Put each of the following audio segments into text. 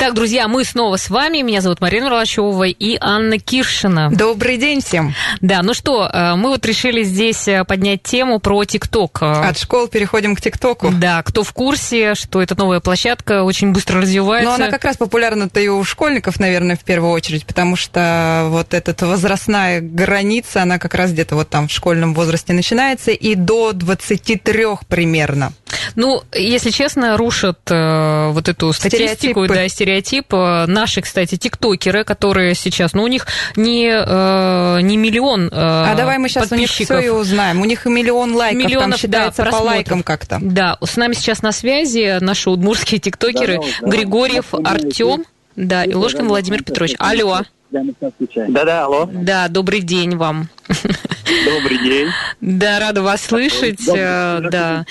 Итак, друзья, мы снова с вами. Меня зовут Марина Ролачева и Анна Киршина. Добрый день всем. Да, ну что, э, мы вот решили здесь э, поднять тему про ТикТок. От школ переходим к ТикТоку. Да, кто в курсе, что это новая площадка, очень быстро развивается. Но она как раз популярна-то и у школьников, наверное, в первую очередь, потому что вот эта возрастная граница, она как раз где-то вот там в школьном возрасте начинается и до 23 примерно. Ну, если честно, рушат э, вот эту статистику, Стереотипы. да, стереотип. Э, Наши, кстати, тиктокеры, которые сейчас, ну, у них не, э, не миллион э, А давай мы сейчас у них подписчиков. все и узнаем. У них и миллион лайков, там Миллионов, считается да, по лайкам как-то. Да, с нами сейчас на связи наши удмурские тиктокеры Здорово, здорово. Григорьев Артем, да, и Ложкин Владимир Петрович. Алло, Да-да, алло. да, добрый день вам. Добрый день. Да, рада вас слышать, э, да.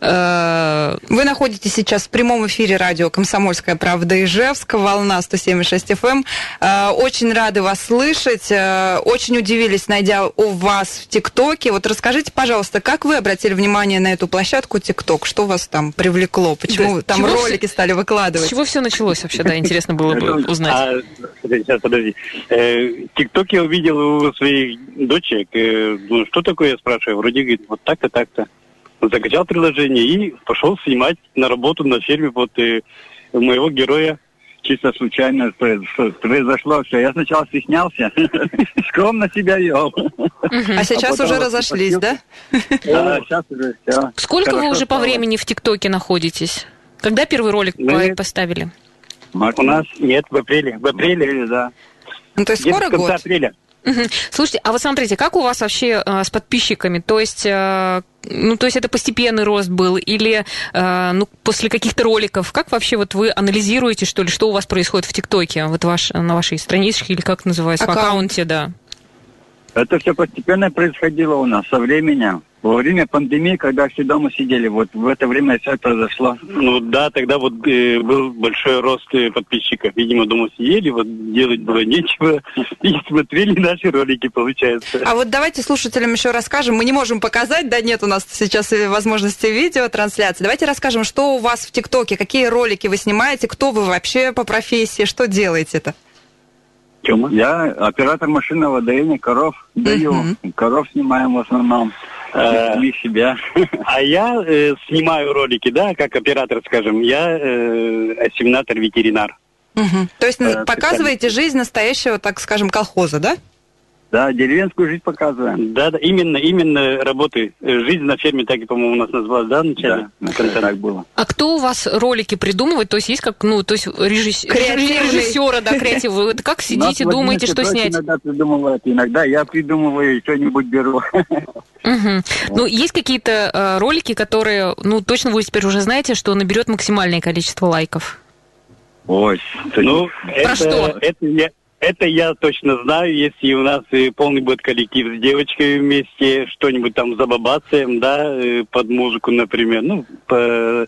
Э, Вы находитесь сейчас в прямом эфире радио «Комсомольская правда» Ижевск, волна 107,6 FM. Э, Очень рады вас слышать. Э, Очень удивились, найдя у вас в ТикТоке. Вот расскажите, пожалуйста, как вы обратили внимание на эту площадку ТикТок? Что вас там привлекло? Почему Да, там ролики стали С выкладывать? чего все началось вообще, да, интересно было бы узнать. А, сейчас, подожди. Э, Тикток я увидел у своих дочек. Ну, что такое, я спрашиваю. Вроде говорит, вот так-то, так-то. Закачал приложение и пошел снимать на работу на ферме вот э, моего героя. чисто случайно произошло, все. Я сначала стеснялся, скромно себя вел. А сейчас уже разошлись, да? Да, сейчас уже все. Сколько вы уже по времени в ТикТоке находитесь? Когда первый ролик поставили? У нас нет, в апреле. В апреле, да. Ну, то есть скоро в конце год? апреля. Слушайте, а вот смотрите, как у вас вообще э, с подписчиками? То есть, э, ну, то есть это постепенный рост был или, э, ну, после каких-то роликов? Как вообще вот вы анализируете, что ли, что у вас происходит в ТикТоке, вот ваш, на вашей страничке или как называется, в Аккаунт. аккаунте, да? Это все постепенно происходило у нас со временем. Во время пандемии, когда все дома сидели, вот в это время все произошло. Ну да, тогда вот э, был большой рост э, подписчиков. Видимо, дома сидели, вот делать было нечего. И смотрели наши ролики, получается. А вот давайте слушателям еще расскажем. Мы не можем показать, да, нет у нас сейчас э, возможности видеотрансляции. Давайте расскажем, что у вас в ТикТоке, какие ролики вы снимаете, кто вы вообще по профессии, что делаете-то? Я оператор машинного доения коров даю. Коров снимаем в основном. Э, Детьми себя. А я э, снимаю ролики, да, как оператор, скажем. Я э, ассимилятор-ветеринар. Мгм. То есть Э, показываете жизнь настоящего, так скажем, колхоза, да? Да, деревенскую жизнь показываем. Да, да, именно, именно работы. Э, Жизнь на ферме, так и, по-моему, у нас называлась, да, вначале? Да, это так было. А кто у вас ролики придумывает? То есть есть как, ну, то есть режисс... Режиссера, да, креатив. Вы как сидите, думаете, что снять? Иногда придумывает, иногда я придумываю, что-нибудь беру. Мгм. Ну, есть какие-то э, ролики, которые, ну, точно вы теперь уже знаете, что наберет максимальное количество лайков? Ой, Ну, это, что? Это, я, это я точно знаю, если у нас э, полный будет коллектив с девочкой вместе, что-нибудь там забабацаем, да, э, под музыку, например, ну, по э,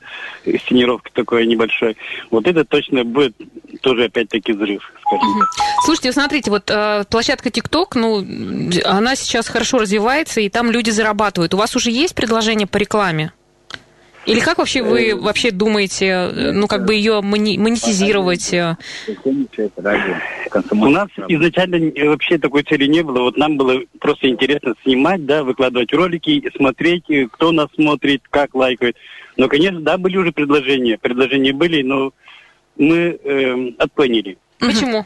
сценировке такой небольшой. Вот это точно будет тоже опять-таки взрыв, скажем так. Слушайте, смотрите, вот площадка TikTok, ну, она сейчас хорошо развивается, и там люди зарабатывают. У вас уже есть предложение по рекламе? Или как вообще вы вообще думаете, ну, как бы ее монетизировать? Э? У нас изначально э, вообще такой цели не было. Вот нам было просто интересно снимать, да, выкладывать ролики, смотреть, э, кто нас смотрит, как лайкает. Но, конечно, да, были уже предложения. Предложения были, но мы эм, отклонили. Почему?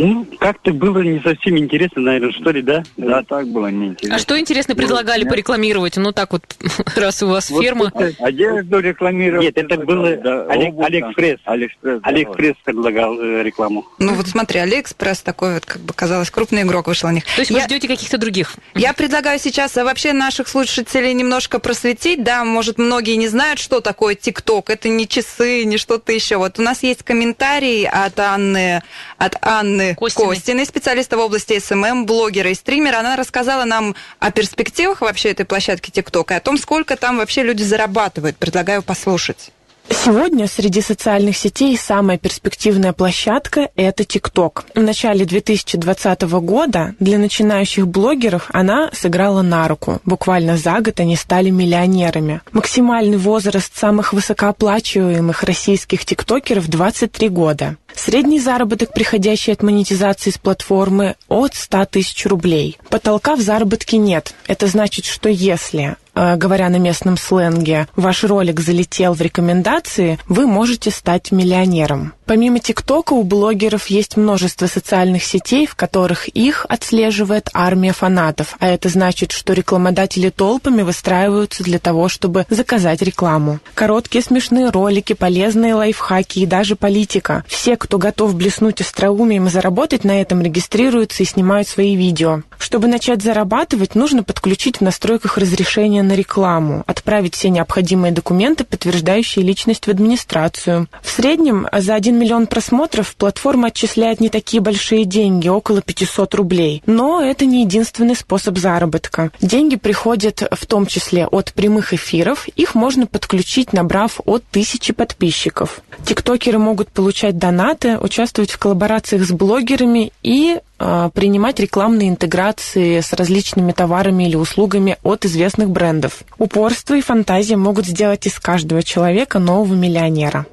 Ну, как-то было не совсем интересно, наверное, что ли, да? Да, так было неинтересно. А что, интересно, предлагали порекламировать? Ну, так вот, раз у вас Вот ферма. это Одежду рекламировать. Нет, это было Да, Али- обувь, да. AliExpress. AliExpress. да, Алиэкспресс предлагал э, рекламу. Ну вот смотри, Алиэкспресс такой вот, как бы казалось, крупный игрок вышел на них. То есть вы Я- ждете каких-то других? Я предлагаю сейчас а, вообще наших слушателей немножко просветить. Да, может, многие не знают, что такое TikTok. Это не часы, не что-то еще. Вот у нас есть комментарий от Анны, от Анны Костиной. Костиной, специалиста в области SMM, блогера и стримера. Она рассказала нам о перспективах вообще этой площадки ТикТок и о том, сколько там вообще люди зарабатывают. Предлагаю послушать. Сегодня среди социальных сетей самая перспективная площадка – это ТикТок. В начале 2020 года для начинающих блогеров она сыграла на руку. Буквально за год они стали миллионерами. Максимальный возраст самых высокооплачиваемых российских тиктокеров – 23 года. Средний заработок, приходящий от монетизации с платформы, от 100 тысяч рублей. Потолка в заработке нет. Это значит, что если говоря на местном сленге, ваш ролик залетел в рекомендации, вы можете стать миллионером. Помимо ТикТока у блогеров есть множество социальных сетей, в которых их отслеживает армия фанатов, а это значит, что рекламодатели толпами выстраиваются для того, чтобы заказать рекламу. Короткие смешные ролики, полезные лайфхаки и даже политика. Все, кто готов блеснуть остроумием и заработать на этом, регистрируются и снимают свои видео. Чтобы начать зарабатывать, нужно подключить в настройках разрешение на рекламу, отправить все необходимые документы, подтверждающие личность в администрацию. В среднем за 1 миллион просмотров платформа отчисляет не такие большие деньги, около 500 рублей. Но это не единственный способ заработка. Деньги приходят в том числе от прямых эфиров. Их можно подключить, набрав от тысячи подписчиков. Тиктокеры могут получать донаты, участвовать в коллаборациях с блогерами и принимать рекламные интеграции с различными товарами или услугами от известных брендов. Упорство и фантазия могут сделать из каждого человека нового миллионера.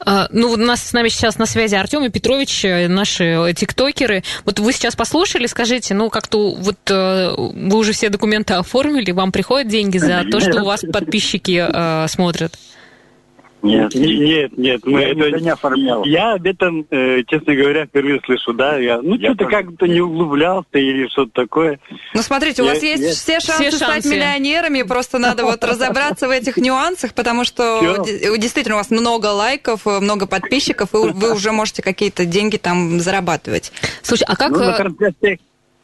А, ну, у нас с нами сейчас на связи Артем и Петрович, э, наши тиктокеры. Вот вы сейчас послушали, скажите, ну, как-то вот э, вы уже все документы оформили, вам приходят деньги за то, что у вас подписчики э, смотрят? Нет, нет, нет, мы я это не оформлял. Я об этом, э, честно говоря, впервые слышу, да. Я, ну, Я что-то тоже. как-то не углублялся или что-то такое. Ну, смотрите, у Я- вас есть я- все шансы Все стать шансы. миллионерами, просто надо вот разобраться в этих нюансах, потому что действительно у вас много лайков, э, много подписчиков, и вы уже можете какие-то деньги там зарабатывать. Слушай, а как... Ну,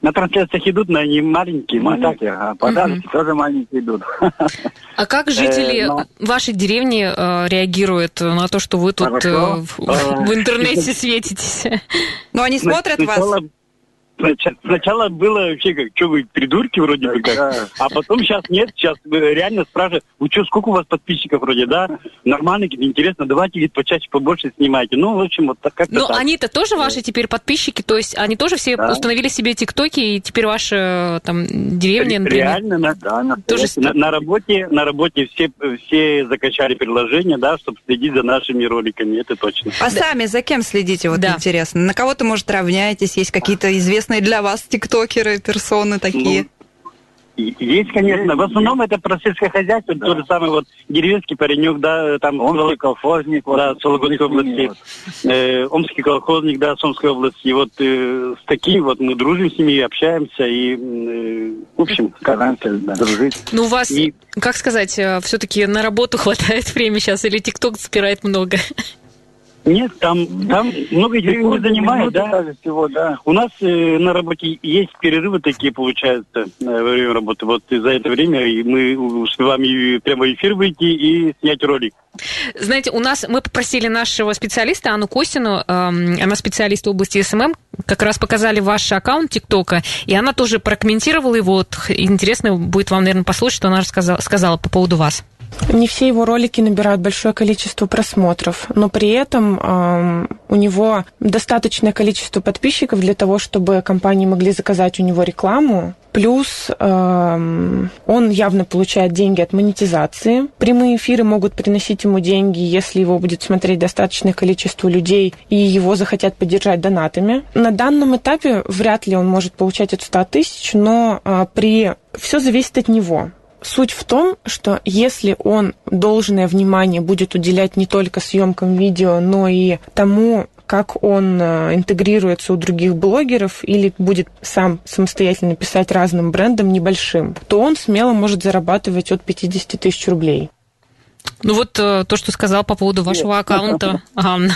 на трансляциях, идут, но они маленькие. мы так- а подарки тоже маленькие идут. А как жители Э, но- вашей деревни э, реагируют на то, что вы тут Хорошо. э, в, в интернете светитесь? Но они смотрят вас. Сначала- было вообще как, что вы придурки вроде бы как, Да. а потом сейчас нет, сейчас реально спрашивают, вы что, сколько у вас подписчиков вроде, да? Нормально, говорит, интересно, давайте, говорит, почаще, побольше снимайте. Ну, в общем, вот так как-то Ну, так. они-то тоже ваши теперь подписчики, то есть они тоже все Да. установили себе тиктоки, и теперь ваша там деревня, например, Реально, на, Да, на- тоже... на, на работе, на работе все, все закачали приложение, да, чтобы следить за нашими роликами, это точно. А сами за кем следите, вот Да. интересно? На кого-то, может, равняетесь? Есть какие-то известные для вас тиктокеры, персоны такие? И- Есть, конечно. В основном это про сельское хозяйство, Да. тот же самый вот деревенский паренек, да, там Омский колхозник. да, с Вологодской с ними области. Э, Омский колхозник, да, с Омской области. И вот э, с таким вот мы дружим с ними, общаемся и, э, в общем, Стараемся да, дружить. Ну, у вас, И- как сказать, все-таки на работу хватает времени сейчас, или TikTok забирает много? Нет, там, там много не занимает, да. всего, да. У нас э, на работе есть перерывы такие, получается, э, во время работы. Вот и за это время и мы успеваем и прямо эфир выйти и снять ролик. Знаете, у нас мы попросили нашего специалиста Анну Костину, эм, она специалист в области SMM, как раз показали ваш аккаунт ТикТока, и она тоже прокомментировала его. Вот, интересно будет вам, наверное, послушать, что она рассказала, сказала по поводу вас. Не все его ролики набирают большое количество просмотров, но при этом эм, у него достаточное количество подписчиков для того, чтобы компании могли заказать у него рекламу. Плюс эм, он явно получает деньги от монетизации. Прямые эфиры могут приносить ему деньги, если его будет смотреть достаточное количество людей и его захотят поддержать донатами. На данном этапе вряд ли он может получать от 100 тысяч, но э, при все зависит от него. Суть в том, что если он должное внимание будет уделять не только съемкам видео, но и тому, как он э, интегрируется у других блогеров или будет сам самостоятельно писать разным брендам небольшим, то он смело может зарабатывать от 50 тысяч рублей. Ну вот э, то, что сказал по поводу вашего аккаунта Анна.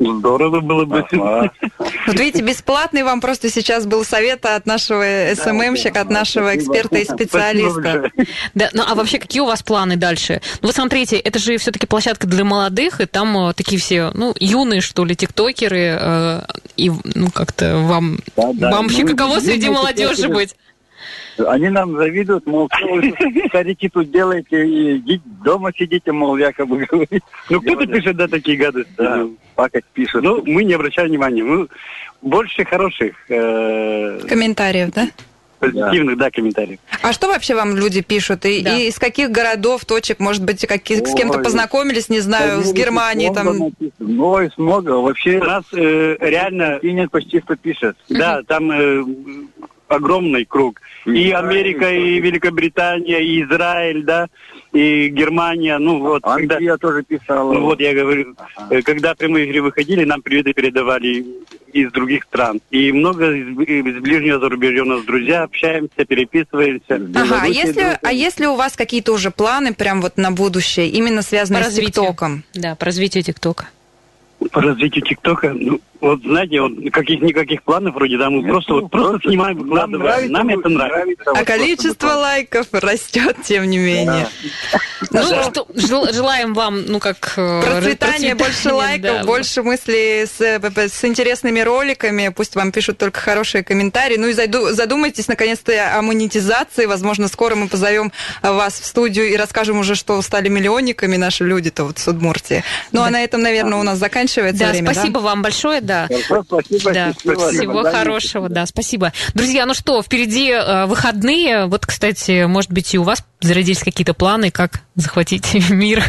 Здорово было бы. Ага. Вот видите, бесплатный вам просто сейчас был совет от нашего СММщика, от нашего спасибо. эксперта и специалиста. Да, ну а вообще какие у вас планы дальше? Ну вот смотрите, это же все-таки площадка для молодых, и там э, такие все, ну, юные, что ли, тиктокеры, э, и ну как-то вам, Да, да. вам вообще Ну, каково среди молодежи быть? Они нам завидуют, мол, что вы старики тут делаете, и дома сидите, мол, якобы говорит. Ну, кто-то пишет, да, такие гадости. Да, пакать пишут. Ну, мы не обращаем внимания. Мы больше хороших, э, Комментариев, да? позитивных, да, комментариев. А что вообще вам люди пишут? И, Да. и из каких городов, точек, может быть, каких, с кем-то Ой. познакомились, не знаю, с Германии с там? Пишут. Ну, и много. Вообще, У нас э, реально, Кинет почти что пишет. да, там э, огромный круг. И Америка, и Великобритания, и Израиль, да, и Германия. Ну, вот, когда... Англия тоже писала. Ну вот я говорю, э, когда прямые игры выходили, нам приветы передавали из других стран. И много из, из ближнего зарубежья у нас друзья, общаемся, переписываемся. Ага, а если, а если у вас какие-то уже планы прям вот на будущее, именно связанные По с. ТикТоком? Да, по развитию ТикТока. По развитию ТикТока, ну, вот знаете, вот каких никаких планов вроде, да, мы Нет, просто, ну, вот, просто снимаем, Нам выкладываем. нравится, Нам это вот, нравится. А вот количество просто лайков растет, тем не менее. Ну, что, жел- желаем вам, ну, как... э, Процветание, процветания, больше лайков, да. больше мыслей с, э, с интересными роликами. Пусть вам пишут только хорошие комментарии. Ну и зайду- задумайтесь наконец-то о монетизации. Возможно, скоро мы позовем вас в студию и расскажем уже, что стали миллионниками наши люди-то вот в Судмуртии. Ну а на этом, наверное, у нас заканчивается Да, время. да? спасибо вам большое, да. Хорошо, спасибо, Да, счастливо. всего До хорошего, да, спасибо. Друзья, ну что, впереди э, выходные. Вот, кстати, может быть, и у вас зародились какие-то планы, как захватить мир